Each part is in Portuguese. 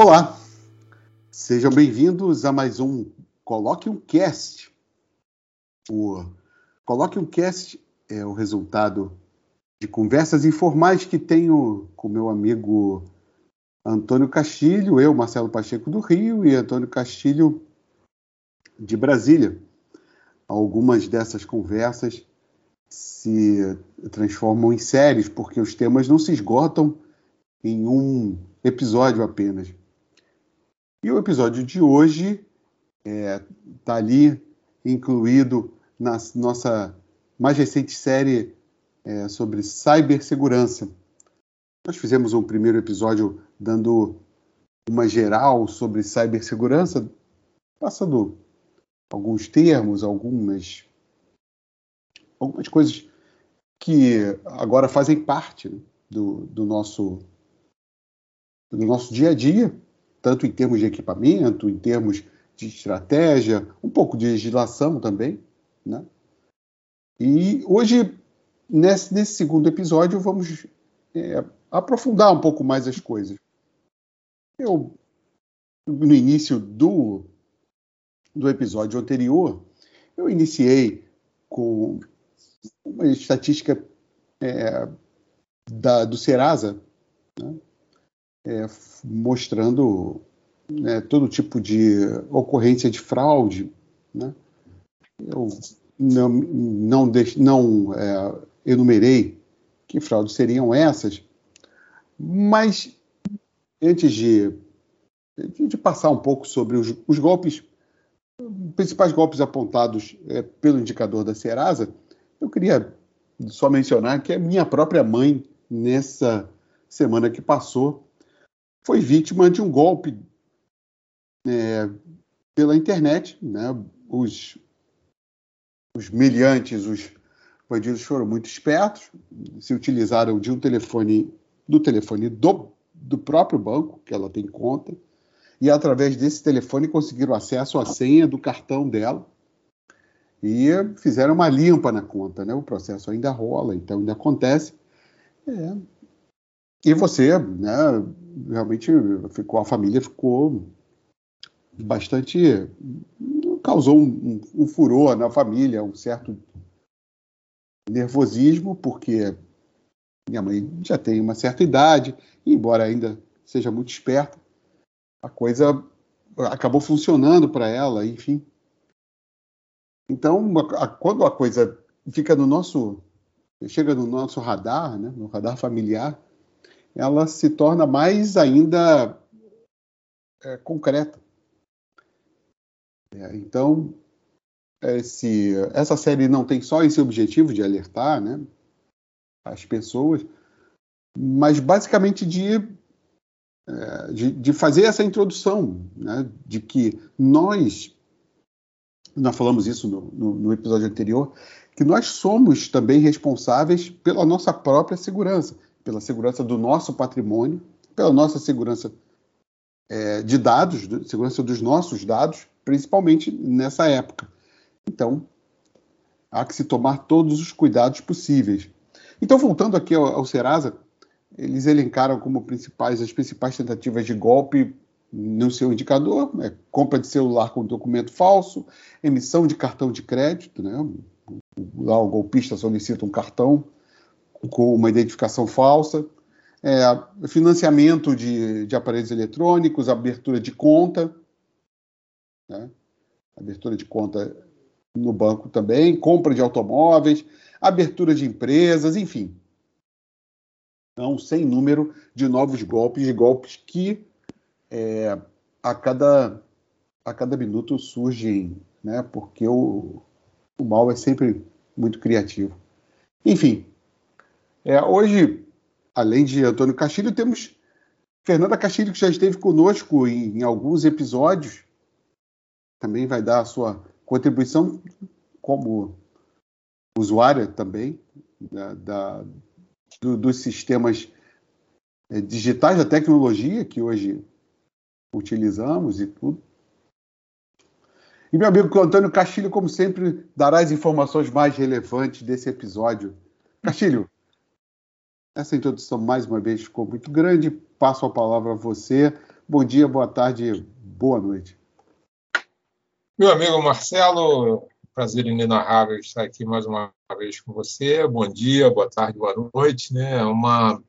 Olá, sejam bem-vindos a mais um Coloque um Cast. O Coloque um Cast é o resultado de conversas informais que tenho com meu amigo Antônio Castilho, eu, Marcelo Pacheco do Rio e Antônio Castilho de Brasília. Algumas dessas conversas se transformam em séries porque os temas não se esgotam em um episódio apenas. E o episódio de hoje está é, tá ali incluído na nossa mais recente série é, sobre cibersegurança. Nós fizemos um primeiro episódio dando uma geral sobre cibersegurança, passando alguns termos, algumas, algumas coisas que agora fazem parte do, do, nosso, do nosso dia a dia tanto em termos de equipamento, em termos de estratégia, um pouco de legislação também. Né? E hoje, nesse, nesse segundo episódio, vamos é, aprofundar um pouco mais as coisas. Eu, no início do, do episódio anterior, eu iniciei com uma estatística é, da, do Serasa, né? É, mostrando né, todo tipo de ocorrência de fraude. Né? Eu não, não, não é, enumerei que fraudes seriam essas, mas antes de, de passar um pouco sobre os, os golpes, principais golpes apontados é, pelo indicador da Serasa, eu queria só mencionar que a minha própria mãe, nessa semana que passou, foi vítima de um golpe é, pela internet. Né? Os, os os bandidos foram muito espertos, se utilizaram de um telefone, do telefone do, do próprio banco, que ela tem conta, e através desse telefone conseguiram acesso à senha do cartão dela e fizeram uma limpa na conta, né? O processo ainda rola, então ainda acontece. É, e você, né, realmente ficou, a família ficou bastante. causou um, um, furor na família, um certo nervosismo, porque minha mãe já tem uma certa idade, embora ainda seja muito esperta, a coisa acabou funcionando para ela, enfim. Então, a, quando a coisa fica no nosso, chega no nosso radar, né, no radar familiar, ela se torna mais ainda é, concreta. É, então, esse, essa série não tem só esse objetivo de alertar né, as pessoas, mas basicamente de, é, de, de, fazer essa introdução, né, de que nós, nós falamos isso no, no, no episódio anterior, que nós somos também responsáveis pela nossa própria segurança pela segurança do nosso patrimônio, pela nossa segurança é, de dados, segurança dos nossos dados, principalmente nessa época. Então, há que se tomar todos os cuidados possíveis. Então, voltando aqui ao, ao Serasa, eles elencaram como principais as principais tentativas de golpe no seu indicador, né? compra de celular com documento falso, emissão de cartão de crédito, né? lá o golpista solicita um cartão com uma identificação falsa, é, financiamento de, de, aparelhos eletrônicos, abertura de conta, né? abertura de conta no banco também, compra de automóveis, abertura de empresas, enfim. Então, sem número de novos golpes, de golpes que é, a, cada, a cada minuto surgem, né? porque o, o mal é sempre muito criativo. Enfim, é, hoje, além de Antônio Castilho, temos Fernanda Castilho, que já esteve conosco em, em alguns episódios. Também vai dar a sua contribuição como usuária também da, da do, dos sistemas é, digitais da tecnologia que hoje utilizamos e tudo. E meu amigo Antônio Castilho, como sempre, dará as informações mais relevantes desse episódio. Castilho, essa introdução, mais uma vez, ficou muito grande. Passo a palavra a você Bom dia, boa tarde, boa noite. Meu amigo Marcelo, prazer inenarrável estar aqui mais uma vez com você. Bom dia, boa tarde, boa noite. Né? É uma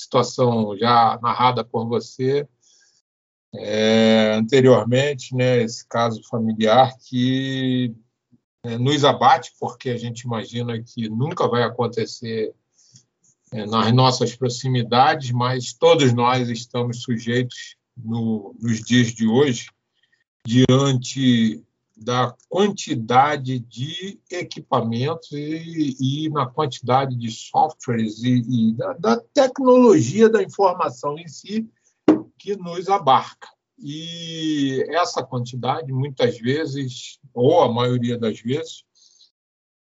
situação já narrada por você é, anteriormente, né? esse caso familiar que é, nos abate, porque a gente imagina que nunca vai acontecer nas nossas proximidades, mas todos nós estamos sujeitos no, nos dias de hoje diante da quantidade de equipamentos e, e na quantidade de softwares e, e da, da, tecnologia da informação em si que nos abarca. E essa quantidade, muitas vezes, ou a maioria das vezes,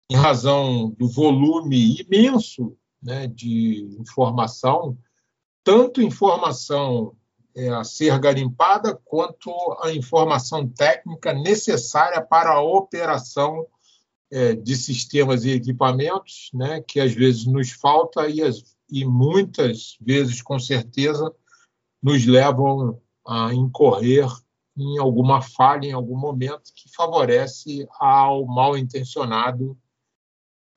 em razão do volume imenso né, de informação, tanto informação é, a ser garimpada, quanto a informação técnica necessária para a operação é, de sistemas e equipamentos, né, que às vezes nos falta e, as, e muitas vezes, com certeza, nos levam a incorrer em alguma falha em algum momento que favorece ao mal intencionado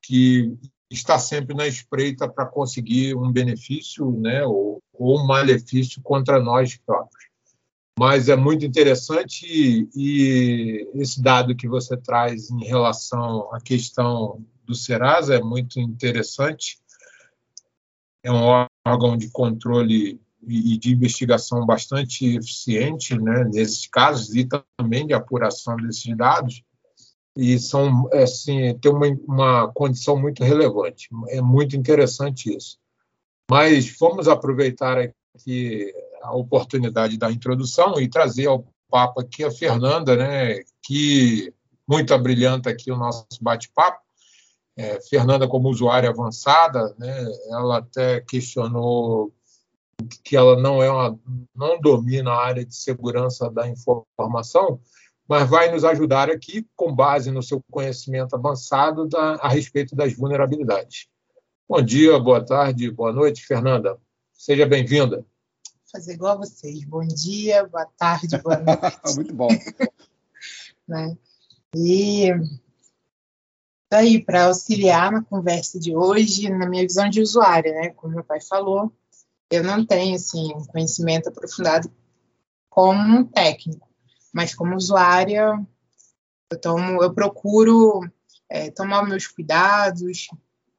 que está sempre na espreita para conseguir um benefício né, ou, ou, um malefício contra nós próprios. Mas é muito interessante e, e esse dado que você traz em relação à questão do Serasa é muito interessante. É um órgão de controle e de investigação bastante eficiente né, nesses casos e também de apuração desses dados e são assim tem uma, uma condição muito relevante. É muito interessante isso. Mas vamos aproveitar aqui a oportunidade da introdução e trazer ao papo aqui a Fernanda né que muito brilhante aqui o nosso bate-papo. É, Fernanda como usuária avançada né ela até questionou que ela não é uma, não domina a área de segurança da informação, mas vai nos ajudar aqui com base no seu conhecimento avançado da, a respeito das vulnerabilidades. Bom dia, boa tarde, boa noite, Fernanda. Seja bem-vinda. Fazer igual a vocês. Bom dia, boa tarde, boa noite. Muito bom. né? E aí para auxiliar na conversa de hoje, na minha visão de usuária, né? Como meu pai falou, eu não tenho assim um conhecimento aprofundado como um técnico, mas como usuária eu tomo, eu procuro é, tomar meus cuidados,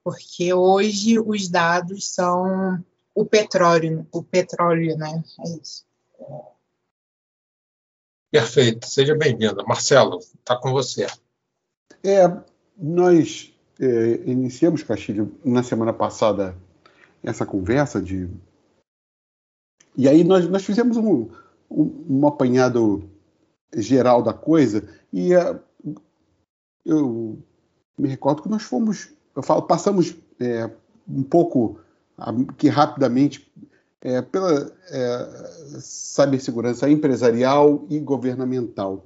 porque hoje os dados são o petróleo, o petróleo, né? É isso. Perfeito, seja bem-vinda. Marcelo, está com você. É, nós é, iniciamos, Castilho, na semana passada, essa conversa de e aí nós, nós fizemos um, um, um apanhado geral da coisa e uh, eu me recordo que nós fomos, eu falo, passamos é, um pouco que rapidamente é, pela é, cibersegurança empresarial e governamental.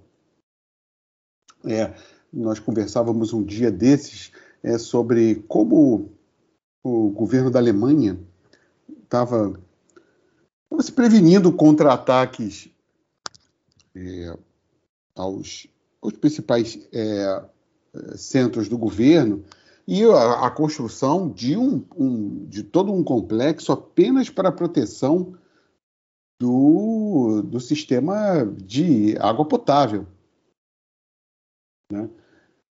É, nós conversávamos um dia desses é, sobre como o governo da Alemanha estava se prevenindo contra ataques é, aos, aos, principais é, centros do governo e a, a construção de, um, um, de todo um complexo apenas para a proteção do, do sistema de água potável. Né?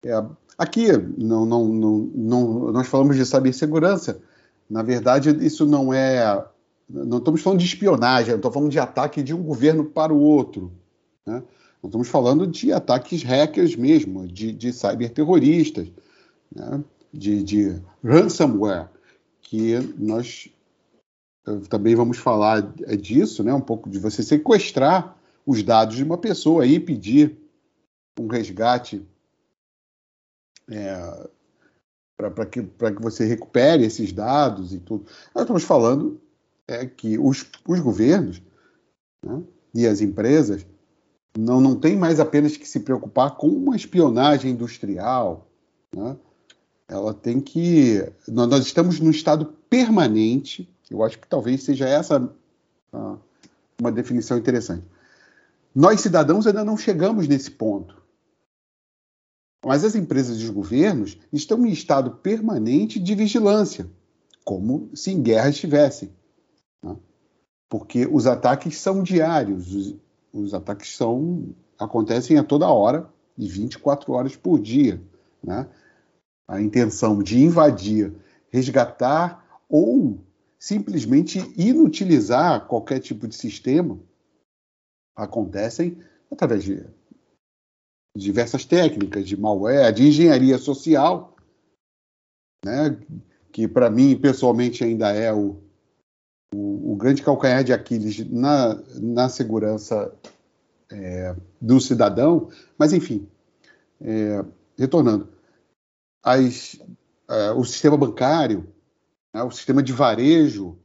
É, aqui, não, não, não, não, nós falamos de cibersegurança. Na verdade, isso não é não estamos falando de espionagem, não estamos falando de ataque de um governo para o outro. Né? Nós estamos falando de ataques hackers mesmo, de, de cyberterroristas, né? de, de ransomware, que nós eh, também vamos falar disso, né? um pouco de você sequestrar os dados de uma pessoa e pedir um resgate é, para que, que você recupere esses dados e tudo. Nós estamos falando é que os, os governos né, e as empresas não, não têm mais apenas que se preocupar com uma espionagem industrial. Né? Ela tem que. Nós estamos num estado permanente, eu acho que talvez seja essa a uma definição interessante. Nós, cidadãos, ainda não chegamos nesse ponto. Mas as empresas e os governos estão em estado permanente de vigilância, como se em guerra estivessem. Né? Porque os ataques são diários, os, ataques são acontecem a toda hora e 24 horas por dia. Né? A intenção de invadir, resgatar ou simplesmente inutilizar qualquer tipo de sistema acontecem através de diversas técnicas de malware, de engenharia social, né, que para mim pessoalmente ainda é o, o, grande calcanhar de Aquiles na, na segurança é, do cidadão. Mas enfim, é, retornando, as, é, o sistema bancário, né, o sistema de varejo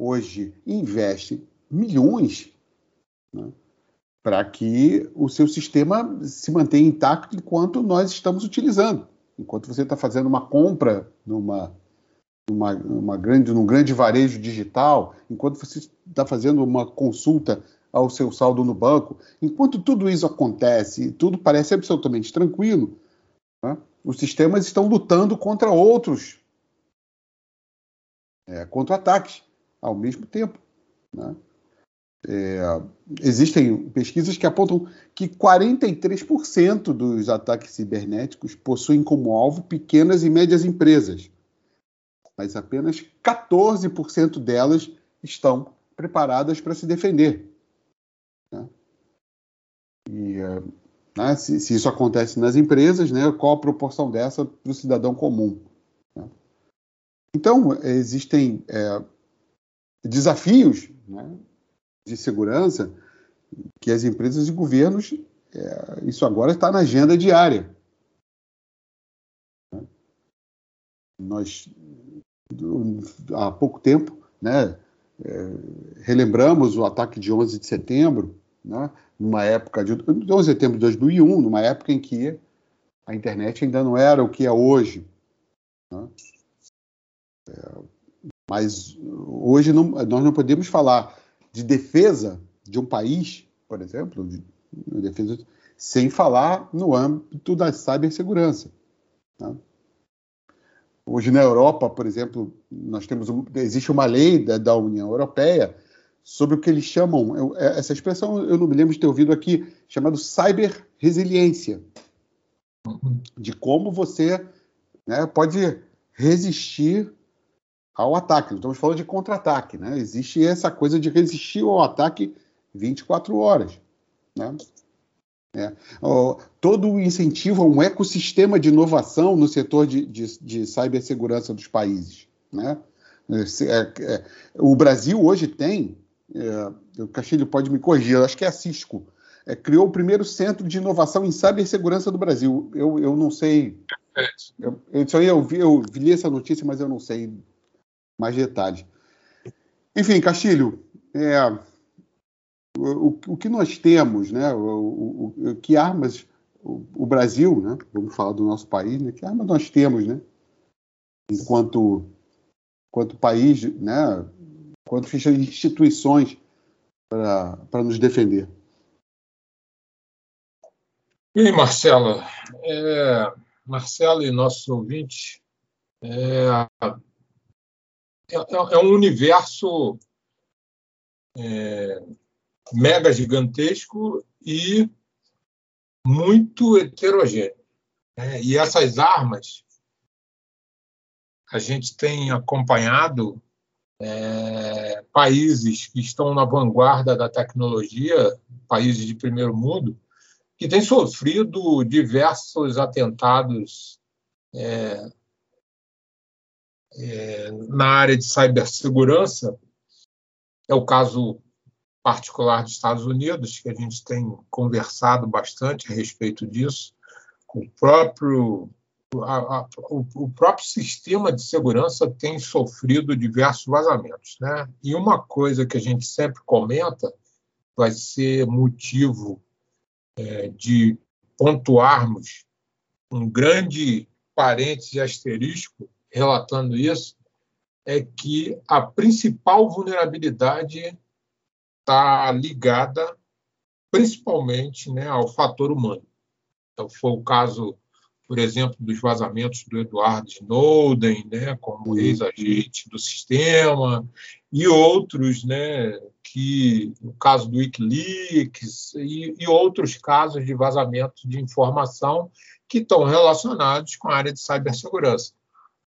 hoje investe milhões né, para que o seu sistema se mantenha intacto enquanto nós estamos utilizando. Enquanto você está fazendo uma compra numa, numa, grande, num grande varejo digital, enquanto você está fazendo uma consulta ao seu saldo no banco, enquanto tudo isso acontece, tudo parece absolutamente tranquilo, né, os sistemas estão lutando contra outros, é, contra ataques ao mesmo tempo. Né? É, existem pesquisas que apontam que 43% dos ataques cibernéticos possuem como alvo pequenas e médias empresas, mas apenas 14% delas estão preparadas para se defender. Né? E é, né, se, se, isso acontece nas empresas, né, qual a proporção dessa para o cidadão comum? Né? Então, existem é, desafios né, de segurança que as empresas e governos, é, isso agora está na agenda diária. Nós, há pouco tempo, né, é, relembramos o ataque de 11 de setembro, né, numa época de 11 de setembro de 2001, numa época em que a internet ainda não era o que é hoje. Né? É, mas hoje não, nós não podemos falar de defesa de um país, por exemplo, de, de defesa, sem falar no âmbito da cibersegurança. Né? Hoje na Europa, por exemplo, nós temos existe uma lei da, da, União Europeia sobre o que eles chamam eu, é, essa expressão eu não me lembro de ter ouvido aqui chamado cyber resiliência de como você né, pode resistir ao ataque. Estamos falando de contra-ataque, né? Existe essa coisa de resistir ao ataque 24 horas, né? É. todo o incentivo a um ecossistema de inovação no setor de, de, de cibersegurança dos países. Né? É, é, o Brasil hoje tem, é, o Castilho pode me corrigir, acho que é a Cisco, é, criou o primeiro centro de inovação em cibersegurança do Brasil. Eu, eu não sei. Eu, eu, eu, vi, eu vi essa notícia, mas eu não sei mais detalhes. Enfim, Castilho, é, o, o, que nós temos, né, o, o que armas o, Brasil, né, vamos falar do nosso país, né, que armas nós temos, né, enquanto, enquanto país, né, enquanto instituições para nos defender. E aí, Marcela, é, Marcelo e nossos ouvintes, é, é, é um universo é, mega gigantesco e muito heterogêneo. Né? E essas armas a gente tem acompanhado é, países que estão na vanguarda da tecnologia, países de primeiro mundo, que têm sofrido diversos atentados é, é, na área de cibersegurança. É o caso particular dos Estados Unidos, que a gente tem conversado bastante a respeito disso. O próprio, a, a, o, o, próprio sistema de segurança tem sofrido diversos vazamentos. Né? E uma coisa que a gente sempre comenta vai ser motivo é, de pontuarmos um grande parêntese asterisco relatando isso, é que a principal vulnerabilidade está ligada principalmente né, ao fator humano. Então, foi o caso, por exemplo, dos vazamentos do Edward Snowden, né, como uhum. ex-agente do sistema, e outros, né, que o caso do WikiLeaks e, e outros casos de vazamento de informação que estão relacionados com a área de cibersegurança.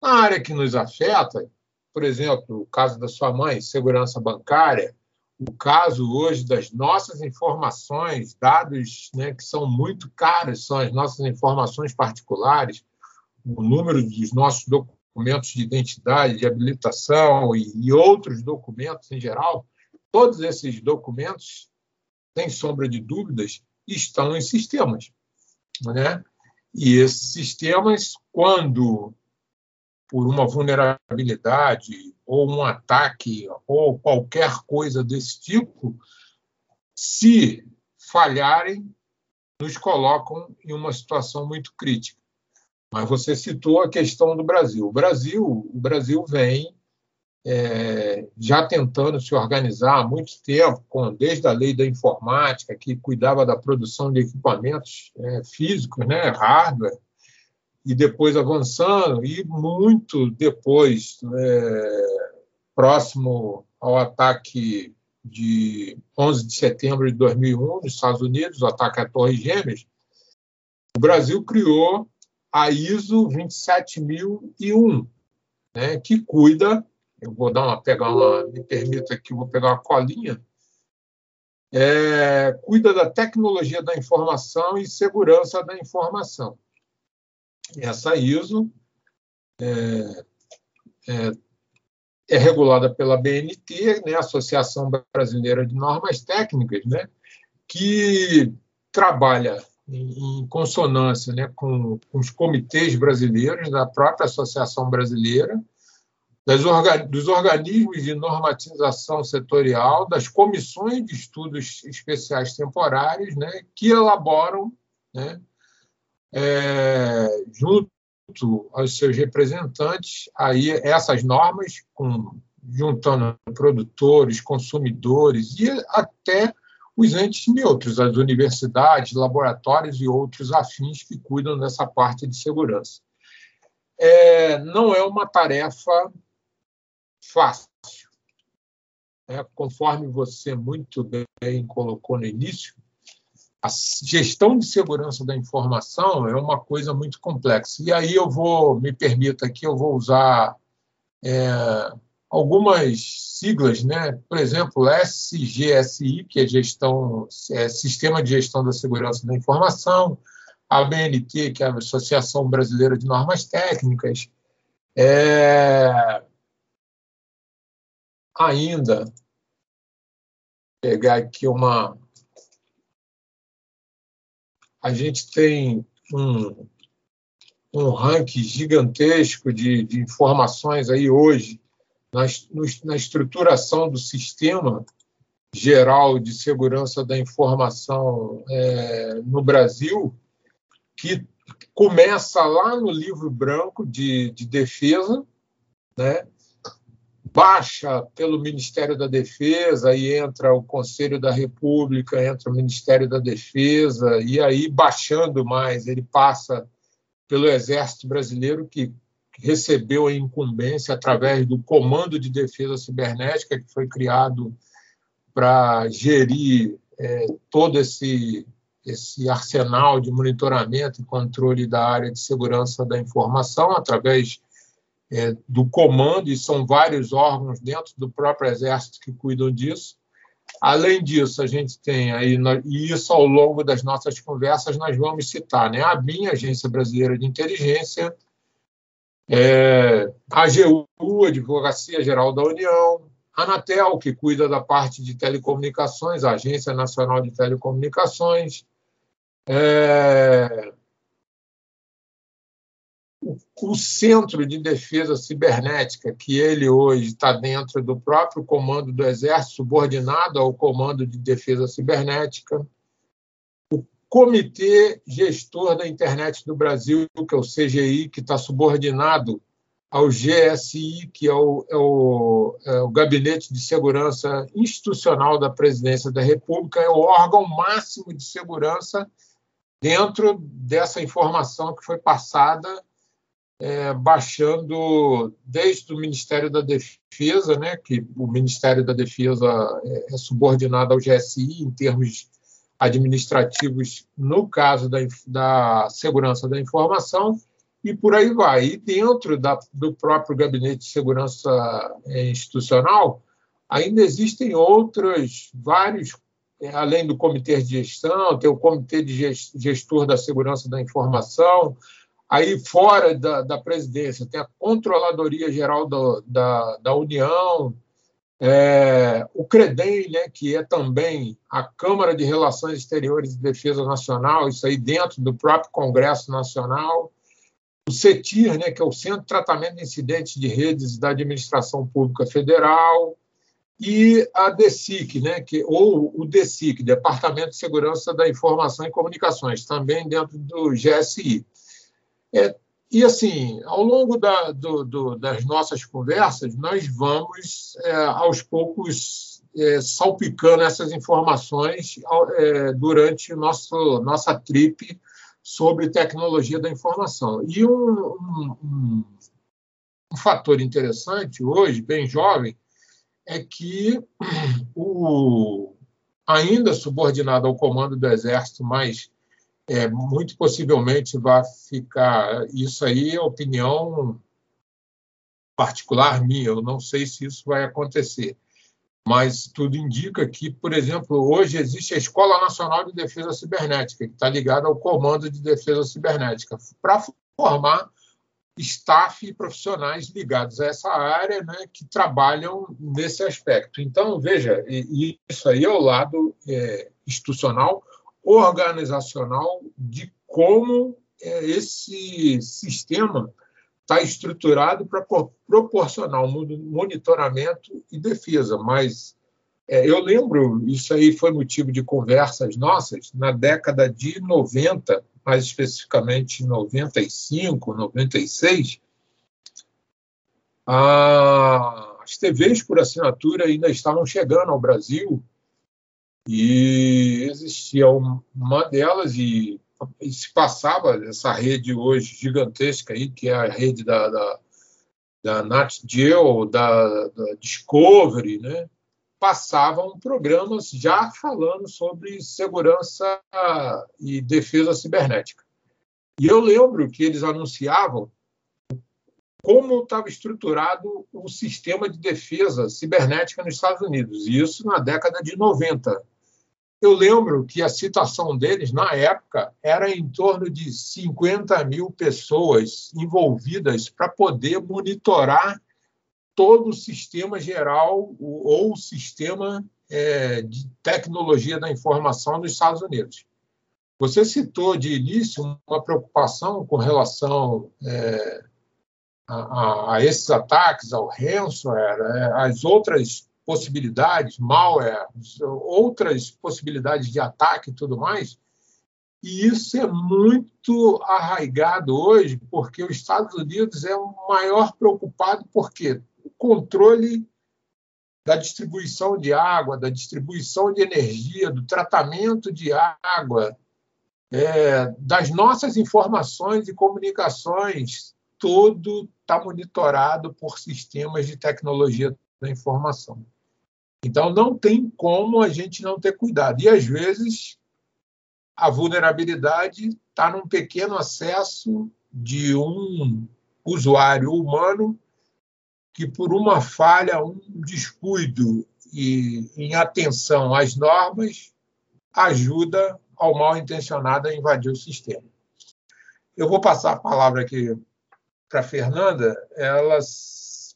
Na área que nos afeta, por exemplo, o caso da sua mãe, segurança bancária, o caso hoje das nossas informações, dados né, que são muito caros, são as nossas informações particulares, o número dos nossos documentos de identidade, de habilitação e, e outros documentos em geral, todos esses documentos, sem sombra de dúvidas, estão em sistemas. Né? E esses sistemas, quando por uma vulnerabilidade ou um ataque ou qualquer coisa desse tipo, se falharem, nos colocam em uma situação muito crítica. Mas você citou a questão do Brasil. O Brasil, o Brasil vem é, já tentando se organizar há muito tempo, com, desde a lei da informática, que cuidava da produção de equipamentos é, físicos, né, hardware, e depois avançando, e muito depois, é, próximo ao ataque de 11 de setembro de 2001, nos Estados Unidos, o ataque à Torre Gêmeas, o Brasil criou a ISO 27001, né, que cuida, eu vou dar uma, pegar uma, me permita aqui, vou pegar uma colinha, é, cuida da tecnologia da informação e segurança da informação. Essa ISO é, é, é regulada pela BNT, né, Associação Brasileira de Normas Técnicas, né, que trabalha em, consonância né, com, com, os comitês brasileiros, da própria Associação Brasileira, orga, dos organismos de normatização setorial, das comissões de estudos especiais temporários, né, que elaboram né, é, junto aos seus representantes aí essas normas, com, juntando produtores, consumidores e até os entes neutros, as universidades, laboratórios e outros afins que cuidam dessa parte de segurança. É, não é uma tarefa fácil. É, conforme você muito bem colocou no início, a gestão de segurança da informação é uma coisa muito complexa. E aí eu vou, me permita aqui, eu vou usar é, algumas siglas, né? Por exemplo, SGSI, que é gestão, é Sistema de Gestão da Segurança da Informação, a BNT, que é a Associação Brasileira de Normas Técnicas, é, ainda pegar aqui uma a gente tem um, um ranking gigantesco de, de informações aí hoje na, na estruturação do sistema geral de segurança da informação é, no Brasil, que começa lá no livro branco de, de defesa, né? Baixa pelo Ministério da Defesa, aí entra o Conselho da República, entra o Ministério da Defesa, e aí, baixando mais, ele passa pelo Exército Brasileiro, que recebeu a incumbência através do Comando de Defesa Cibernética, que foi criado para gerir é, todo esse, esse arsenal de monitoramento e controle da área de segurança da informação, através é, do comando, e são vários órgãos dentro do próprio Exército que cuidam disso. Além disso, a gente tem aí, e isso ao longo das nossas conversas nós vamos citar, né? A BIM, Agência Brasileira de Inteligência, é, a AGU, Advocacia Geral da União, a Anatel, que cuida da parte de telecomunicações, a Agência Nacional de Telecomunicações, é, o Centro de Defesa Cibernética, que ele hoje está dentro do próprio comando do Exército, subordinado ao Comando de Defesa Cibernética, o Comitê Gestor da Internet do Brasil, que é o CGI, que está subordinado ao GSI, que é o, é o, é o Gabinete de Segurança Institucional da Presidência da República, é o órgão máximo de segurança dentro dessa informação que foi passada, é, baixando desde o Ministério da Defesa, né, que o Ministério da Defesa é, é subordinado ao GSI em termos administrativos, no caso da, da segurança da informação, e por aí vai. E dentro da, do próprio Gabinete de Segurança é, Institucional, ainda existem outros, vários, é, além do Comitê de Gestão, tem o Comitê de Gestor da Segurança da Informação, aí fora da, da presidência tem a Controladoria Geral do, da, da União, é, o CREDEM, né, que é também a Câmara de Relações Exteriores e Defesa Nacional, isso aí dentro do próprio Congresso Nacional, o CETIR, né, que é o Centro de Tratamento de Incidentes de Redes da Administração Pública Federal, e a DECIC, né, que, ou o DECIC, Departamento de Segurança da Informação e Comunicações, também dentro do GSI. É, e, assim, ao longo da, do, do, das nossas conversas, nós vamos, é, aos poucos, é, salpicando essas informações é, durante nosso, nossa trip sobre tecnologia da informação. E um, um, um fator interessante hoje, bem jovem, é que o, ainda subordinado ao comando do Exército, mas é, muito possivelmente vai ficar. Isso aí é opinião particular minha, eu não sei se isso vai acontecer mas tudo indica que, por exemplo, hoje existe a Escola Nacional de Defesa Cibernética, que está ligada ao Comando de Defesa Cibernética, para formar staff e profissionais ligados a essa área né, que trabalham nesse aspecto. Então, veja, isso aí é o lado é, institucional, organizacional, de como é, esse sistema está estruturado para proporcionar um monitoramento e defesa, mas é, eu lembro, isso aí foi motivo de conversas nossas, na década de 90, mais especificamente 95, 96, as TVs por assinatura ainda estavam chegando ao Brasil e existia uma delas e e se passava essa rede hoje gigantesca aí, que é a rede da, da, da Nat Geo, da, da Discovery, né? passavam programas já falando sobre segurança e defesa cibernética. E eu lembro que eles anunciavam como estava estruturado o sistema de defesa cibernética nos Estados Unidos, e isso na década de 90. Eu lembro que a citação deles, na época, era em torno de 50 mil pessoas envolvidas para poder monitorar todo o sistema geral ou o sistema é, de tecnologia da informação nos Estados Unidos. Você citou de início uma preocupação com relação é, a, a, esses ataques, ao ransomware, é, as outras possibilidades, malware, outras possibilidades de ataque e tudo mais. E isso é muito arraigado hoje, porque os Estados Unidos é o maior preocupado, porque o controle da distribuição de água, da distribuição de energia, do tratamento de água, é, das nossas informações e comunicações, tudo está monitorado por sistemas de tecnologia da informação. Então, não tem como a gente não ter cuidado. E, às vezes, a vulnerabilidade está num pequeno acesso de um usuário humano que, por uma falha, um descuido e em atenção às normas, ajuda ao mal intencionado a invadir o sistema. Eu vou passar a palavra aqui para a Fernanda.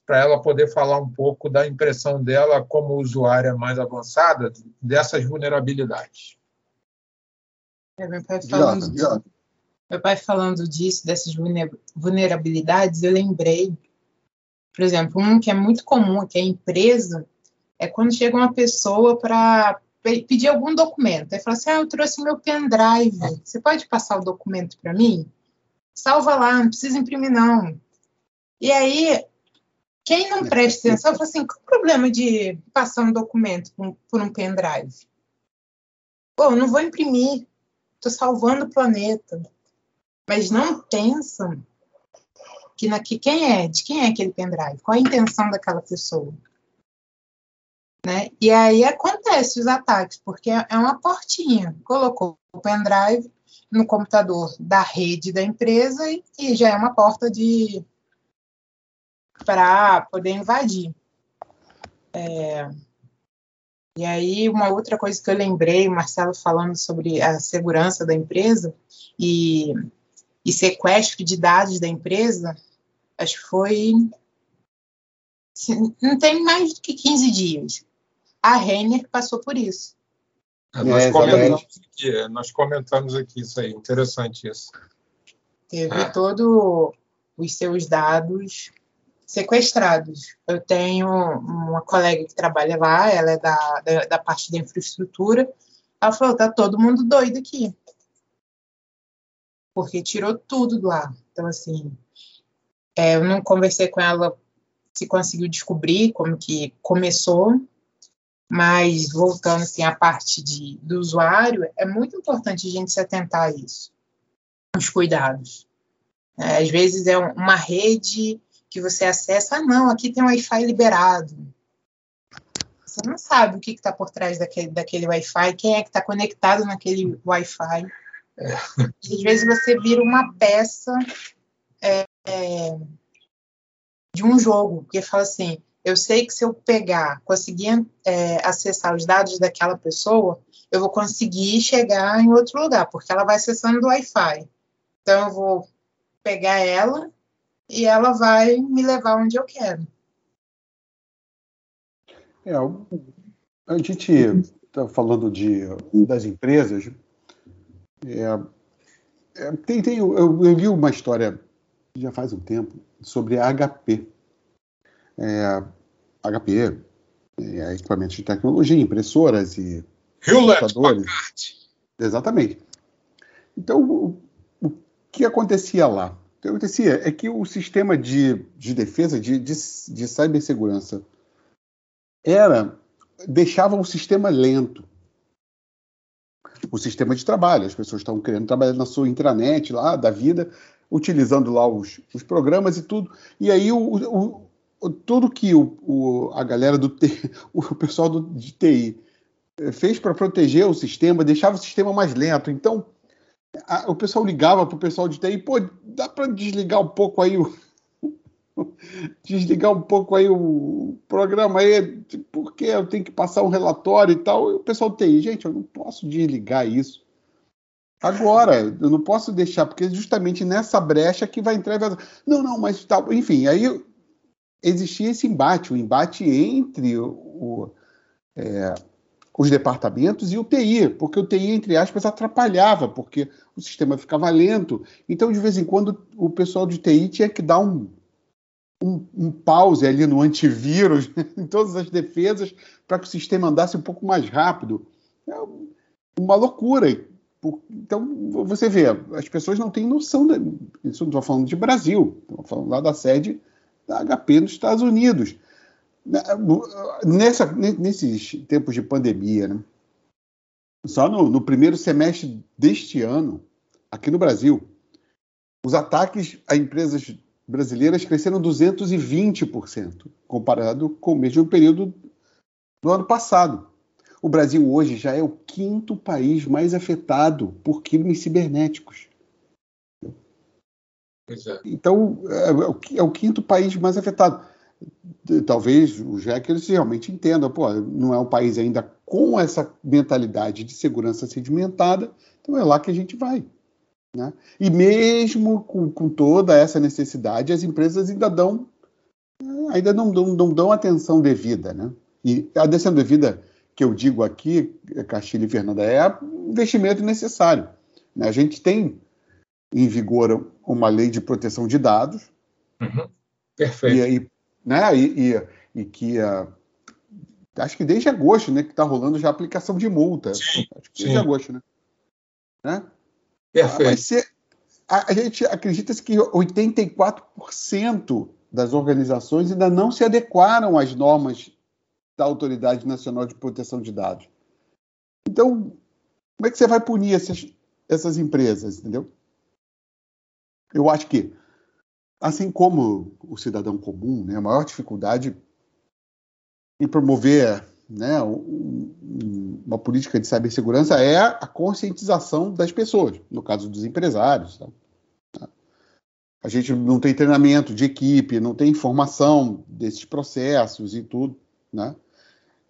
Para ela poder falar um pouco da impressão dela como usuária mais avançada dessas vulnerabilidades. É, meu, pai falando, já, já. meu pai falando disso, dessas vulnerabilidades, eu lembrei, por exemplo, um que é muito comum, que é a empresa, é quando chega uma pessoa para pedir algum documento. Aí fala assim: ah, eu trouxe meu pendrive, você pode passar o documento para mim? Salva lá, não precisa imprimir, não. E aí, quem não presta atenção, fala assim, qual o problema de passar um documento por um pendrive? Pô, eu não vou imprimir, estou salvando o planeta. Mas não pensam que, na, que quem é, de quem é aquele pendrive, qual a intenção daquela pessoa. Né? E aí acontece os ataques, porque é uma portinha. Colocou o pendrive no computador da rede da empresa e, e já é uma porta de para poder invadir. É, e aí, uma outra coisa que eu lembrei, o Marcelo falando sobre a segurança da empresa e, e sequestro de dados da empresa, acho que foi. Não tem mais do que 15 dias. A Renner passou por isso. É, nós, é, comentamos aqui, é, nós comentamos aqui isso aí, interessante isso. Teve é. todo os seus dados sequestrados. Eu tenho uma colega que trabalha lá, ela é da, da, da parte da infraestrutura. Ela falou: tá todo mundo doido aqui. Porque tirou tudo do ar. Então, assim, é, eu não conversei com ela se conseguiu descobrir como que começou, mas voltando assim à parte de, do usuário, é muito importante a gente se atentar a isso, os cuidados. É, às vezes é uma rede que você acessa, ah, não, aqui tem um Wi-Fi liberado. Você não sabe o que está por trás daquele, daquele Wi-Fi, quem é que está conectado naquele Wi-Fi. É. Às vezes você vira uma peça é, é, de um jogo, porque fala assim, eu sei que se eu pegar, conseguir é, acessar os dados daquela pessoa, eu vou conseguir chegar em outro lugar, porque ela vai acessando do Wi-Fi. Então, eu vou pegar ela e ela vai me levar onde eu quero. É, a gente está falando de, das empresas. É, é, tem, tem, eu, eu, vi uma história já faz um tempo sobre a HP. É, HP é, equipamentos de tecnologia, impressoras e Hewlett computadores. Exatamente. Então, o, o que acontecia lá? que acontecia é que o sistema de, de defesa, de, de, de cibersegurança, era deixava o sistema lento. O sistema de trabalho, as pessoas estavam querendo trabalhar na sua intranet lá da vida, utilizando lá os, os programas e tudo. E aí o, o, tudo que o, o, a galera do TI, o pessoal do, de TI eh, fez para proteger o sistema, deixava o sistema mais lento. Então, a, o pessoal ligava para o pessoal de TI, pô, dá para desligar um pouco aí o. desligar um pouco aí o programa aí, porque eu tenho que passar um relatório e tal. E o pessoal de TI, gente, eu não posso desligar isso. Agora, eu não posso deixar, porque justamente nessa brecha que vai entrar. Não, não, mas tal. Enfim, aí existia esse embate, o embate entre o, o é, os departamentos e o TI, porque o TI, entre aspas, atrapalhava, porque o sistema ficava lento. Então, de vez em quando, o pessoal de TI tinha que dar um, um, um pause ali no antivírus, em todas as defesas, para que o sistema andasse um pouco mais rápido. É uma loucura. Então, você vê, as pessoas não têm noção. De, isso não estou falando de Brasil, estou falando lá da sede da HP nos Estados Unidos. Nessa, nesses tempos de pandemia, né? só no, no, primeiro semestre deste ano, aqui no Brasil, os ataques a empresas brasileiras cresceram 220%, comparado com o mesmo período do ano passado. O Brasil hoje já é o quinto país mais afetado por crimes cibernéticos. É. Então, é, é o quinto país mais afetado talvez os hackers realmente entendam, pô, não é um país ainda com essa mentalidade de segurança sedimentada, então é lá que a gente vai. Né? E mesmo com, com, toda essa necessidade, as empresas ainda dão ainda não dão, não dão atenção devida. Né? E a atenção devida que eu digo aqui, Castilho e Fernanda, é investimento necessário. Né? A gente tem em vigor uma lei de proteção de dados. Uhum. Perfeito. E aí, né? E, e, e que uh, acho que desde agosto, né, que está rolando já a aplicação de multa. Sim, acho que desde sim. agosto, né? né? Perfeito. Ser, a, a, gente acredita que 84% das organizações ainda não se adequaram às normas da Autoridade Nacional de Proteção de Dados. Então, como é que você vai punir essas, essas empresas, entendeu? Eu acho que, assim como o cidadão comum, né, a maior dificuldade em promover né, uma política de cibersegurança é a conscientização das pessoas, no caso dos empresários. Tá? A gente não tem treinamento de equipe, não tem informação desses processos e tudo, né?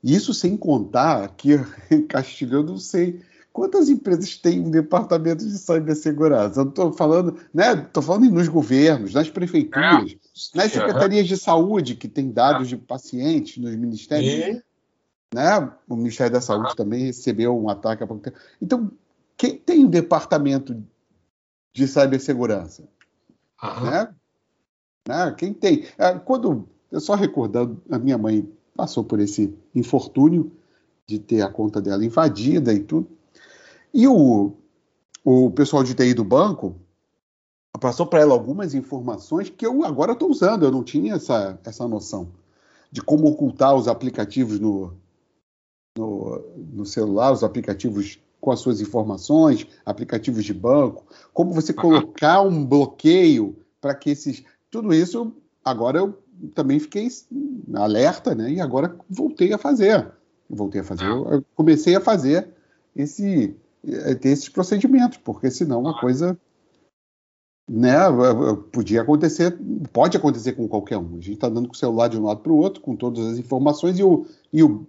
Isso sem contar que eu não sei quantas empresas têm um departamento de cibersegurança. Eu estou falando, né? Estou falando nos governos, nas prefeituras, é. nas secretarias de saúde que têm dados de pacientes nos ministérios. E? Né? O Ministério da Saúde também recebeu um ataque há pouco tempo. Então, quem tem um departamento de cibersegurança? Né? Né? Quem tem? É, quando, eu só recordando, a minha mãe passou por esse infortúnio de ter a conta dela invadida e tudo. E o, o pessoal de TI do banco passou para ela algumas informações que eu agora estou usando. Eu não tinha essa, essa noção de como ocultar os aplicativos no, no, no celular, os aplicativos com as suas informações, aplicativos de banco, como você colocar um bloqueio para que esses. Tudo isso, agora eu também fiquei alerta, né? E agora voltei a fazer. Voltei a fazer, eu comecei a fazer esse, ter esses procedimentos, porque senão a coisa né, podia acontecer, pode acontecer com qualquer um. A gente está dando com o celular de um lado para o outro, com todas as informações, e o, e o,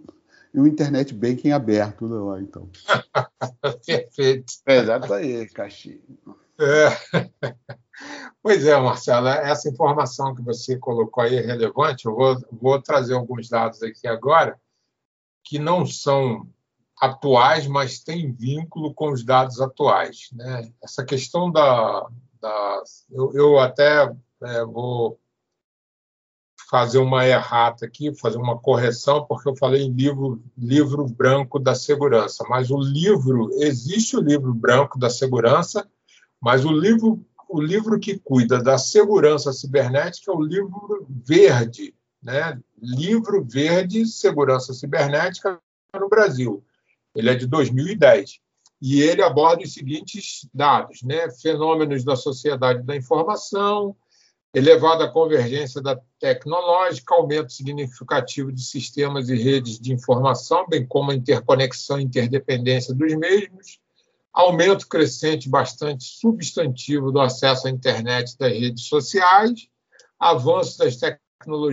e o internet banking aberto né, lá, então. Perfeito. É, exato aí, Caxi. É. Pois é, Marcelo, essa informação que você colocou aí é relevante. Eu vou, vou trazer alguns dados aqui agora que não são atuais, mas têm vínculo com os dados atuais. Né? Essa questão da. da eu, eu até é, vou fazer uma errata aqui, fazer uma correção, porque eu falei em livro, livro branco da segurança, mas o livro, existe o livro branco da segurança, mas o livro, o livro que cuida da segurança cibernética é o livro verde, né? Livro Verde Segurança Cibernética no Brasil. Ele é de 2010 e ele aborda os seguintes dados, né? Fenômenos da sociedade da informação, elevada convergência da tecnológica, aumento significativo de sistemas e redes de informação, bem como a interconexão e interdependência dos mesmos, aumento crescente bastante substantivo do acesso à internet e das redes sociais, avanço das tecnologias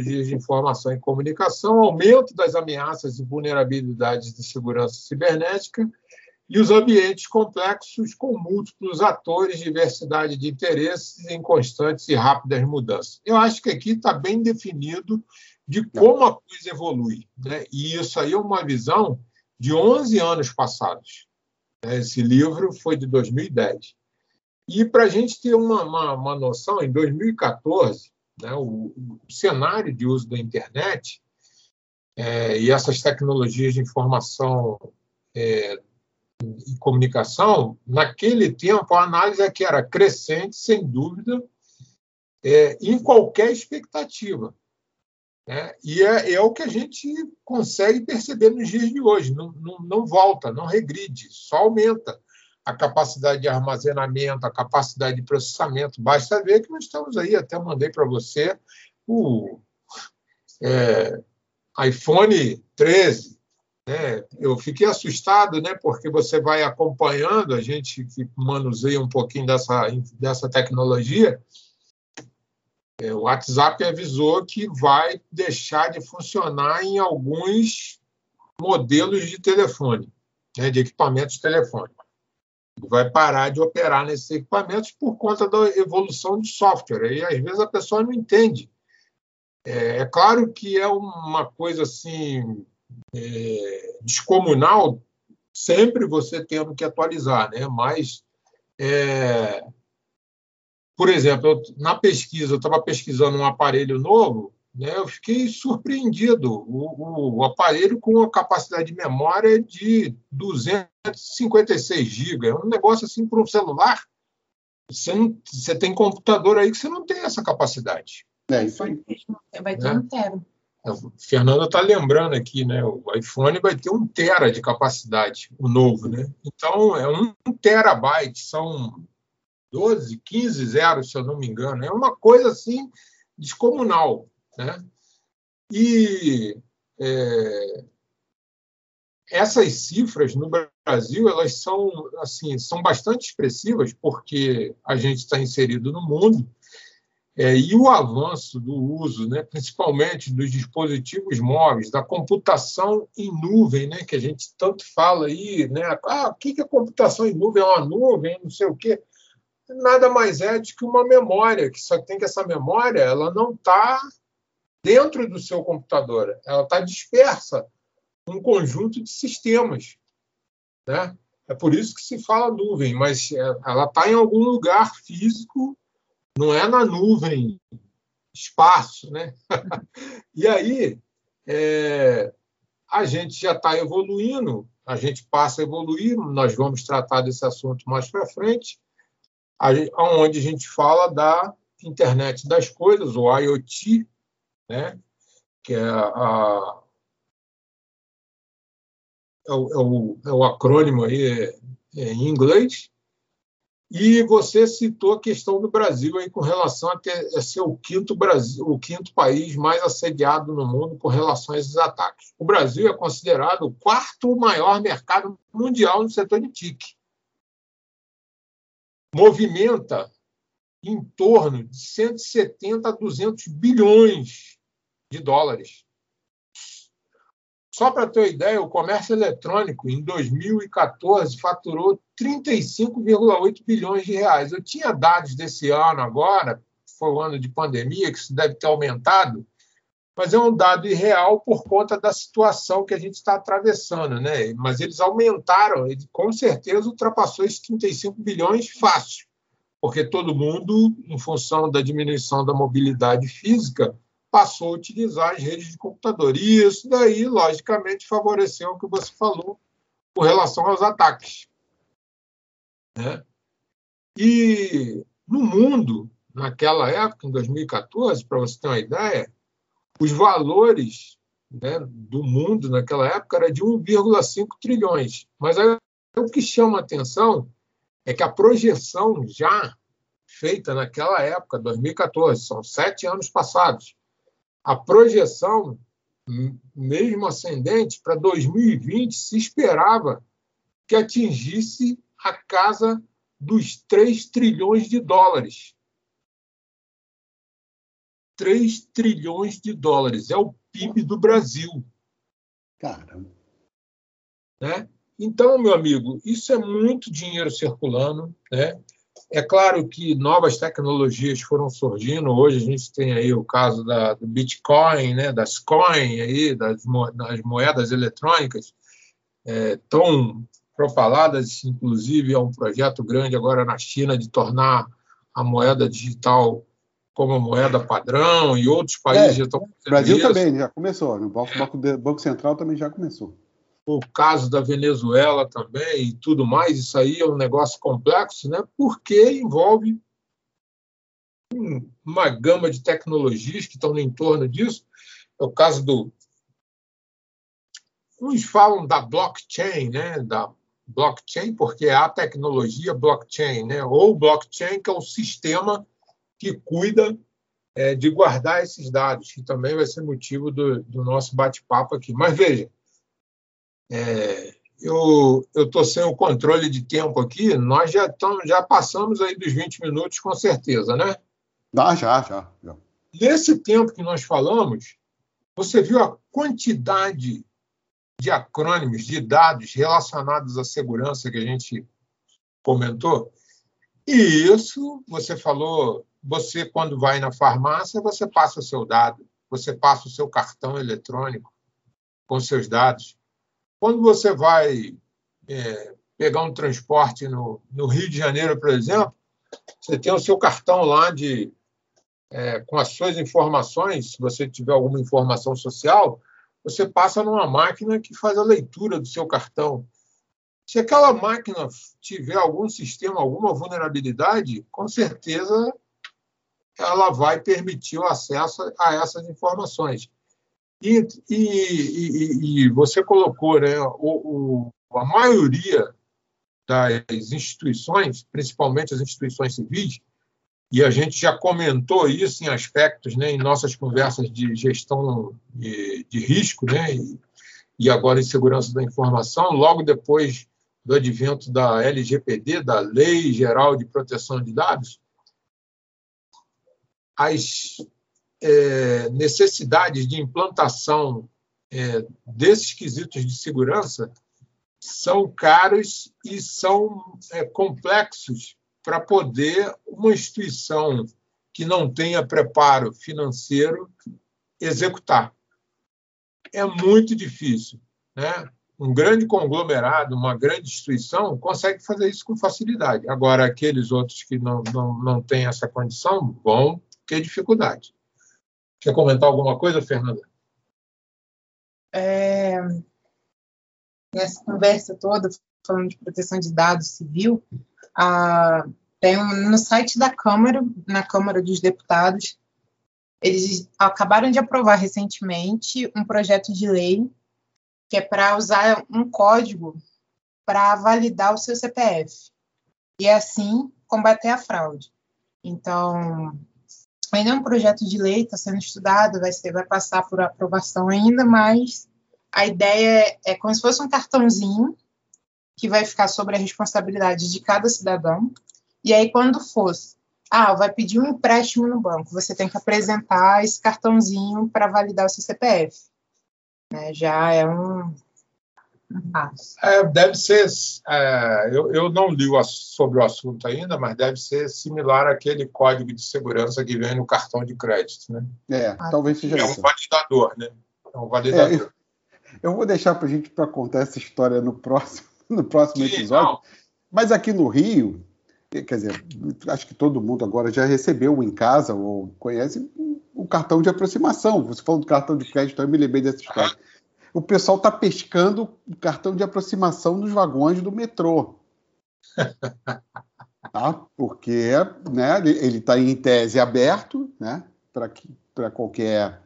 de informação e comunicação, aumento das ameaças e vulnerabilidades de segurança cibernética, e os ambientes complexos com múltiplos atores, diversidade de interesses em constantes e rápidas mudanças. Eu acho que aqui está bem definido de como a coisa evolui. Né? E isso aí é uma visão de 11 anos passados. Né? Esse livro foi de 2010. E para a gente ter uma, uma, uma, noção, em 2014, né, o, o, cenário de uso da internet é, e essas tecnologias de informação é, e comunicação, naquele tempo, a análise é que era crescente, sem dúvida, é, em qualquer expectativa. Né? E é, é, o que a gente consegue perceber nos dias de hoje. Não, não, não volta, não regride, só aumenta a capacidade de armazenamento, a capacidade de processamento. Basta ver que nós estamos aí, até mandei para você, o é, iPhone 13, é, eu fiquei assustado, né, porque você vai acompanhando, a gente que manuseia um pouquinho dessa, dessa tecnologia, é, o WhatsApp avisou que vai deixar de funcionar em alguns modelos de telefone, né, de equipamentos telefone. Vai parar de operar nesses equipamentos por conta da evolução de software. E às vezes a pessoa não entende. É, é claro que é uma coisa assim é, descomunal, sempre você tendo que atualizar, né? Mas, é, por exemplo, eu, na pesquisa, eu estava pesquisando um aparelho novo? Eu fiquei surpreendido. O, o, aparelho com a capacidade de memória de 256 GB, é um negócio assim para um celular. Você, não, você tem computador aí que você não tem essa capacidade. É isso aí. Vai ter né? um tera. O Fernando está lembrando aqui, né? O iPhone vai ter um tera de capacidade, o novo, né? Então é um terabyte, são 12, 15 zeros, se eu não me engano. É uma coisa assim descomunal, né? E é, essas cifras no Brasil elas são assim são bastante expressivas porque a gente está inserido no mundo é, e o avanço do uso, né, principalmente dos dispositivos móveis, da computação em nuvem, né, que a gente tanto fala aí, né, ah, o que é computação em nuvem? É uma nuvem, não sei o quê. Nada mais é do que uma memória, que só tem que essa memória ela não está dentro do seu computador, ela está dispersa num conjunto de sistemas. Né? É por isso que se fala nuvem, mas é, ela está em algum lugar físico não é na nuvem, espaço, né? e aí é, a gente já está evoluindo, a gente passa a evoluir, nós vamos tratar desse assunto mais para frente, onde a gente fala da internet das coisas, o IoT, né? que é, a, é, o, é, o, é o acrônimo aí é, em inglês, e você citou a questão do Brasil aí com relação a, ter, a ser o quinto, Brasil, o quinto país mais assediado no mundo com relação a esses ataques. O Brasil é considerado o quarto maior mercado mundial no setor de TIC. Movimenta em torno de 170 a 200 bilhões de dólares. Só para ter uma ideia, o comércio eletrônico, em 2014, faturou 35,8 bilhões de reais. Eu tinha dados desse ano agora, foi o ano de pandemia, que isso deve ter aumentado, mas é um dado irreal por conta da situação que a gente está atravessando. Né? Mas eles aumentaram, ele com certeza ultrapassou esses 35 bilhões fácil, porque todo mundo, em função da diminuição da mobilidade física, passou a utilizar as redes de computador. E isso daí, logicamente, favoreceu o que você falou com relação aos ataques. Né? E no mundo, naquela época, em 2014, para você ter uma ideia, os valores né, do mundo naquela época era de 1,5 trilhões. Mas o que chama a atenção é que a projeção já feita naquela época, 2014, são sete anos passados, a projeção, mesmo ascendente, para 2020 se esperava que atingisse a casa dos 3 trilhões de dólares. 3 trilhões de dólares é o PIB do Brasil. Caramba. Né? Então, meu amigo, isso é muito dinheiro circulando. Né? É claro que novas tecnologias foram surgindo. Hoje a gente tem aí o caso da, do Bitcoin, né, das coin aí, das, das moedas eletrônicas, é, tão propaladas, inclusive é um projeto grande agora na China de tornar a moeda digital como moeda padrão e outros países é, já estão. O Brasil isso. também já começou. No Banco, Banco, Banco Central também já começou o caso da Venezuela também e tudo mais, isso aí é um negócio complexo, né? porque envolve uma gama de tecnologias que estão no entorno disso. É o caso do. Uns falam da blockchain, né? da blockchain, porque é a tecnologia blockchain, né? ou blockchain, que é o sistema que cuida é, de guardar esses dados, que também vai ser motivo do, do nosso bate-papo aqui. Mas veja, é, eu estou sem o controle de tempo aqui, nós já, tamo, já passamos aí dos 20 minutos, com certeza, né? Ah, já, já, já. Nesse tempo que nós falamos, você viu a quantidade de acrônimos, de dados relacionados à segurança que a gente comentou? E isso, você falou, você quando vai na farmácia, você passa o seu dado, você passa o seu cartão eletrônico com seus dados. Quando você vai é, pegar um transporte no, no, Rio de Janeiro, por exemplo, você tem o seu cartão lá de é, com as suas informações, se você tiver alguma informação social, você passa numa máquina que faz a leitura do seu cartão. Se aquela máquina tiver algum sistema, alguma vulnerabilidade, com certeza ela vai permitir o acesso a essas informações. E, e, e, e você colocou, né, o, o, a maioria das instituições, principalmente as instituições civis, e a gente já comentou isso em aspectos, né, em nossas conversas de gestão de, de risco, né, e, e agora em segurança da informação, logo depois do advento da LGPD, da Lei Geral de Proteção de Dados, as é, necessidades de implantação é, desses quesitos de segurança são caros e são é, complexos para poder uma instituição que não tenha preparo financeiro executar. É muito difícil. Né? Um grande conglomerado, uma grande instituição, consegue fazer isso com facilidade. Agora, aqueles outros que não, não, não têm essa condição vão ter dificuldade. Quer comentar alguma coisa, Fernanda? É, nessa conversa toda, falando de proteção de dados civil, a, tem um, no site da Câmara, na Câmara dos Deputados, eles acabaram de aprovar recentemente um projeto de lei que é para usar um código para validar o seu CPF e assim combater a fraude. Então, ainda é um projeto de lei, está sendo estudado, vai, ser, vai passar por aprovação ainda, mas a ideia é, é como se fosse um cartãozinho que vai ficar sobre a responsabilidade de cada cidadão. E aí, quando fosse, ah, vai pedir um empréstimo no banco, você tem que apresentar esse cartãozinho para validar o seu CPF. Né? Já é um, é, deve ser. É, eu, eu não li o, sobre o assunto ainda, mas deve ser similar àquele código de segurança que vem no cartão de crédito, né? É, ah, talvez seja É um validador, né? É um validador. É, eu, eu, vou deixar para a gente para contar essa história no próximo, no próximo Sim, episódio. Não. Mas aqui no Rio, quer dizer, acho que todo mundo agora já recebeu em casa ou conhece o cartão de aproximação. Você falou do cartão de crédito, eu me lembrei dessa história. Ah o pessoal está pescando o cartão de aproximação nos vagões do metrô. tá? Porque né, ele está em tese aberto né, para qualquer.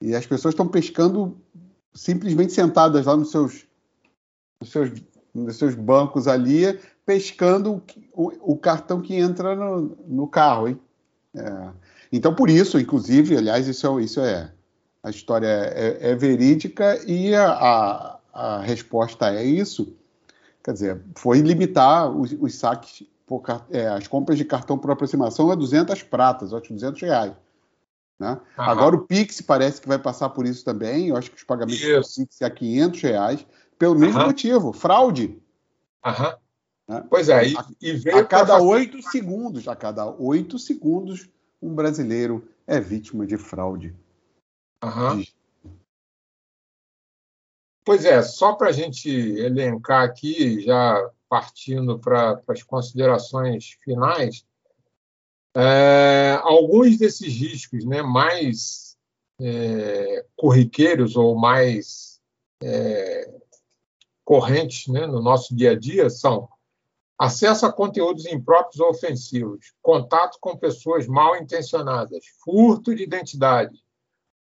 E as pessoas estão pescando simplesmente sentadas lá nos seus, nos seus, nos seus bancos ali, pescando o, o cartão que entra no, no carro. Hein? É. Então, por isso, inclusive, aliás, isso é, isso é a história é, é verídica e a, a, resposta é isso. Quer dizer, foi limitar os, os saques, por, é, as compras de cartão por aproximação a 200 pratas, acho 200 reais. Né? Agora o Pix parece que vai passar por isso também. Eu acho que os pagamentos do Pix é a 500 reais, pelo mesmo motivo, fraude. Aham. Né? Pois é, e, e a cada oito segundos, a cada oito segundos, um brasileiro é vítima de fraude. Uhum. Pois é, só para a gente elencar aqui, já partindo para as considerações finais, é, alguns desses riscos né, mais é, corriqueiros ou mais é, correntes né, no nosso dia a dia são acesso a conteúdos impróprios ou ofensivos, contato com pessoas mal intencionadas, furto de identidade,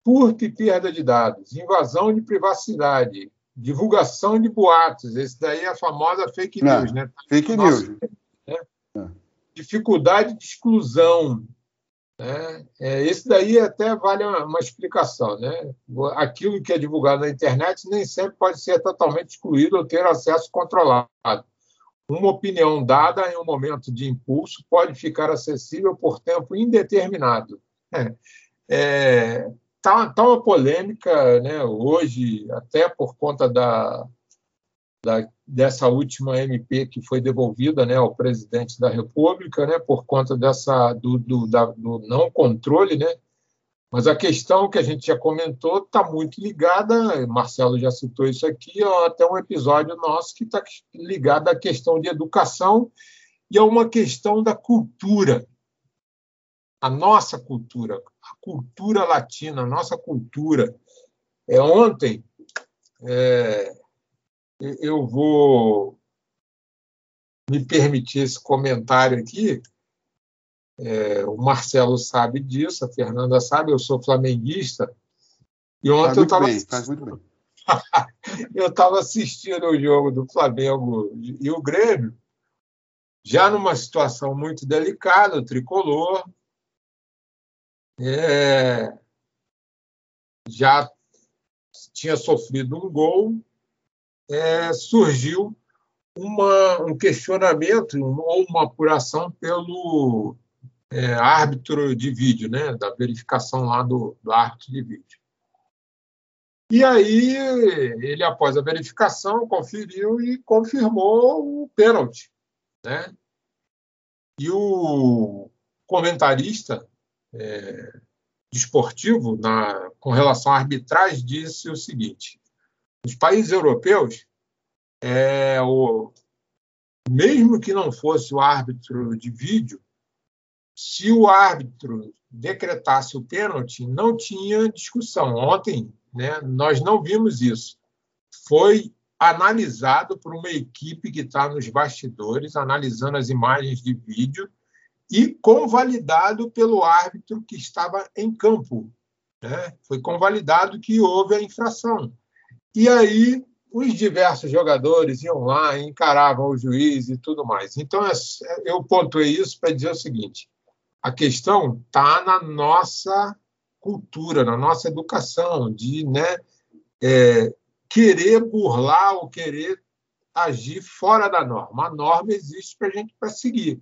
furto e perda de dados, invasão de privacidade, divulgação de boatos. Esse daí é a famosa fake news, Não, né? Fake Nossa, news. Né? É. Dificuldade de exclusão. Né? É, esse daí até vale uma, uma, explicação. Né? Aquilo que é divulgado na internet nem sempre pode ser totalmente excluído ou ter acesso controlado. Uma opinião dada em um momento de impulso pode ficar acessível por tempo indeterminado. É, é Está tá uma polêmica né, hoje, até por conta da, da, dessa última MP que foi devolvida né, ao presidente da República, né, por conta dessa, do, do, da, do não controle. Né? Mas a questão que a gente já comentou está muito ligada, Marcelo já citou isso aqui, ó, até um episódio nosso que está ligado à questão de educação e a uma questão da cultura a nossa cultura, a cultura latina, a nossa cultura. É, ontem, é, eu vou me permitir esse comentário aqui. É, o Marcelo sabe disso, a Fernanda sabe, eu sou flamenguista. E ontem eu estava. eu estava assistindo o jogo do Flamengo e o Grêmio, já numa situação muito delicada, o tricolor. É, já tinha sofrido um gol, é, surgiu uma, um questionamento ou uma apuração pelo é, árbitro de vídeo, né, da verificação lá do, do árbitro de vídeo. E aí ele, após a verificação, conferiu e confirmou o pênalti. Né? E o comentarista é, desportivo na, com relação à arbitragem disse o seguinte: nos países europeus, é, o, mesmo que não fosse o árbitro de vídeo, se o árbitro decretasse o pênalti, não tinha discussão. Ontem, né, nós não vimos isso. Foi analisado por uma equipe que está nos bastidores, analisando as imagens de vídeo e convalidado pelo árbitro que estava em campo. Né? Foi convalidado que houve a infração. E aí os diversos jogadores iam lá, encaravam o juiz e tudo mais. Então, é, eu pontuei isso para dizer o seguinte: a questão está na nossa cultura, na nossa educação, de né, é, querer burlar ou querer agir fora da norma. A norma existe para a gente para seguir.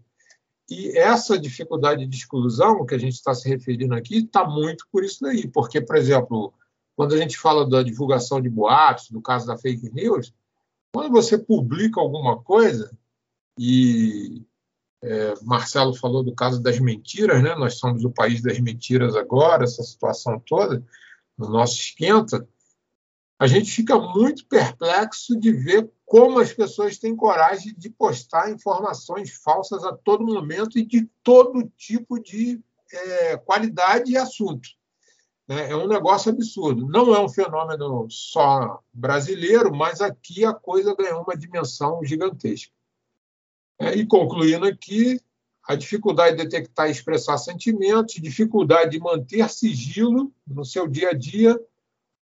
E essa dificuldade de exclusão que a gente está se referindo aqui está muito por isso daí, porque, por exemplo, quando a gente fala da divulgação de boatos, do caso da fake news, quando você publica alguma coisa, e é, Marcelo falou do caso das mentiras, né? nós somos o país das mentiras agora, essa situação toda, no nosso esquenta, a gente fica muito perplexo de ver como as pessoas têm coragem de postar informações falsas a todo momento e de todo tipo de é, qualidade e assunto. Né? É um negócio absurdo. Não é um fenômeno só brasileiro, mas aqui a coisa ganhou uma dimensão gigantesca. É, e concluindo aqui, a dificuldade de detectar e expressar sentimentos, dificuldade de manter sigilo no seu dia a dia,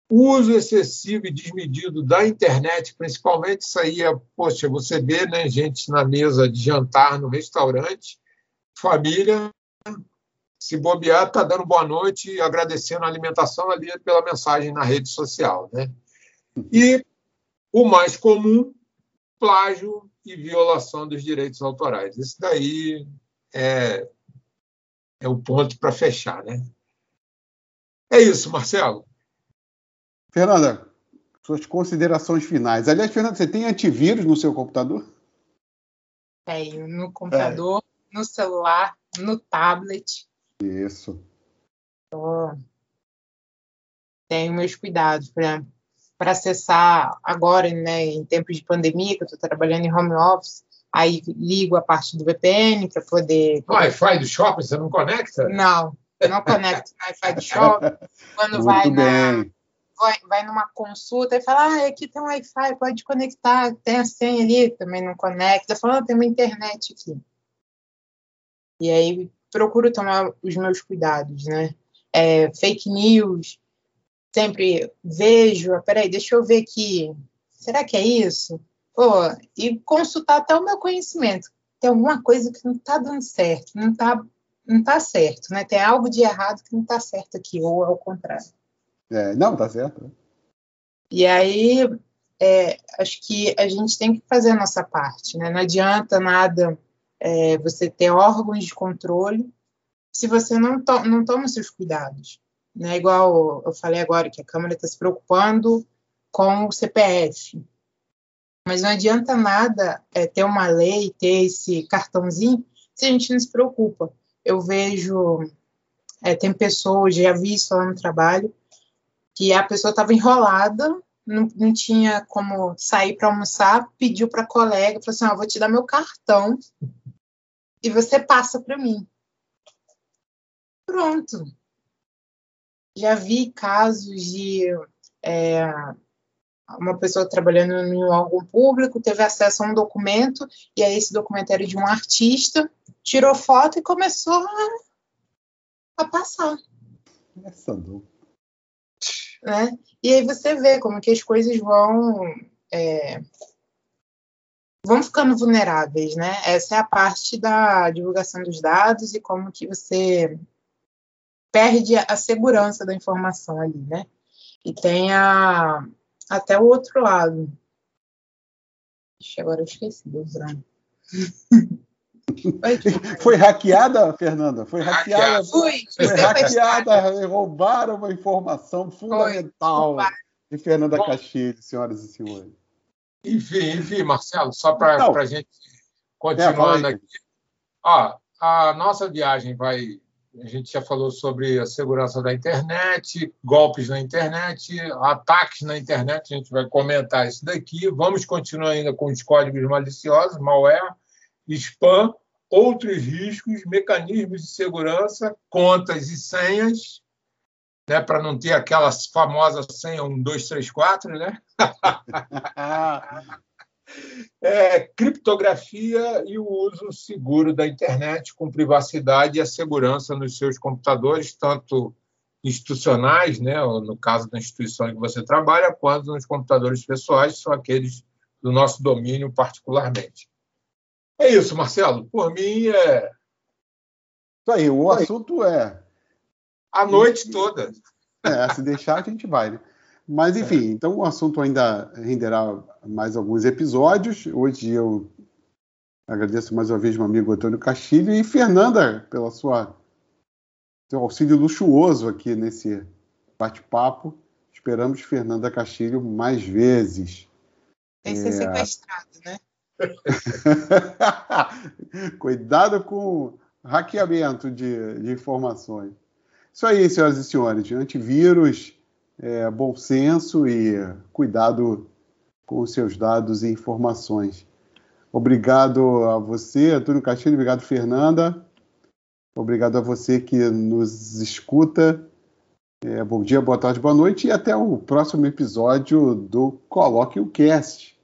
uso excessivo e desmedido da internet, principalmente isso aí é, poxa, você vê né, gente na mesa de jantar no restaurante, família, se bobear, está dando boa noite e agradecendo a alimentação ali pela mensagem na rede social. Né? E o mais comum, plágio e violação dos direitos autorais. Isso daí é, é o ponto para fechar. Né? É isso, Marcelo. Fernanda, suas considerações finais. Aliás, Fernanda, você tem antivírus no seu computador? Tenho, no computador, é. no celular, no tablet. Isso. Oh. Tenho meus cuidados para para acessar agora, né, em tempos de pandemia, que eu estou trabalhando em home office, aí ligo a parte do VPN para poder. O Wi-Fi do shopping você não conecta? Não, não conecto no Wi-Fi do shopping. Quando Muito vai na, vai, vai numa consulta e fala, ah, aqui tem Wi-Fi, pode conectar, tem a senha ali, também não conecta. Fala, ah, tem uma internet aqui. E aí procuro tomar os meus cuidados, né? É, fake news, sempre vejo, ah, peraí, deixa eu ver aqui, será que é isso? Pô, e consultar até o meu conhecimento. Tem alguma coisa que não está dando certo, não está não tá certo, né? Tem algo de errado que não está certo aqui, ou ao contrário. É, não, tá certo. E aí, é, acho que a gente tem que fazer a nossa parte, né? Não adianta nada é, você ter órgãos de controle se você não, to não toma seus cuidados. Né? Igual eu falei agora, que a Câmara está se preocupando com o CPF. Mas não adianta nada é, ter uma lei, ter esse cartãozinho, se a gente não se preocupa. Eu vejo, é, tem pessoas, já vi isso lá no trabalho, que a pessoa estava enrolada, não, não, tinha como sair para almoçar, pediu para a colega, falou assim, ah, vou te dar meu cartão e você passa para mim. Pronto. Já vi casos de é, uma pessoa trabalhando em um órgão público teve acesso a um documento e aí esse documento era de um artista, tirou foto e começou a, a passar. Não. Né? E aí você vê como que as coisas vão é, vão ficando vulneráveis, né? Essa é a parte da divulgação dos dados e como que você perde a segurança da informação ali, né? E tem a, até o outro lado. Ixi, agora eu esqueci do branco. Foi hackeada, Fernanda? Foi hackeada. Fui, foi hackeada, roubaram uma informação fundamental Foi, de Fernanda Castilho, senhoras e senhores. Enfim, enfim, Marcelo, só para a gente continuando é, aqui. Ó, a nossa viagem vai. A gente já falou sobre a segurança da internet, golpes na internet, ataques na internet, a gente vai comentar isso daqui. Vamos continuar ainda com os códigos maliciosos, malware, spam, outros riscos, mecanismos de segurança, contas e senhas, né, para não ter aquela famosa senha 1, 2, 3, 4, né? é, criptografia e o uso seguro da internet com privacidade e a segurança nos seus computadores, tanto institucionais, né, no caso da instituição em que você trabalha, quanto nos computadores pessoais, são aqueles do nosso domínio particularmente. É isso, Marcelo. Por mim é. Isso aí, o assunto é a noite toda. É, se deixar, a gente vai, né? Mas, é. enfim, é. então o assunto ainda renderá mais alguns episódios. Hoje eu agradeço mais uma vez meu amigo Antônio Castilho e Fernanda pela sua seu auxílio luxuoso aqui nesse bate-papo. Esperamos Fernanda Castilho mais vezes. Tem que ser é... sequestrado, né? Cuidado com hackeamento de, de informações. Isso aí, senhoras e senhores. Antivírus, é, bom senso e cuidado com os seus dados e informações. Obrigado a você, Antônio Castilho. Obrigado, Fernanda. Obrigado a você que nos escuta. É, bom dia, boa tarde, boa noite e até o próximo episódio do Coloque o Cast.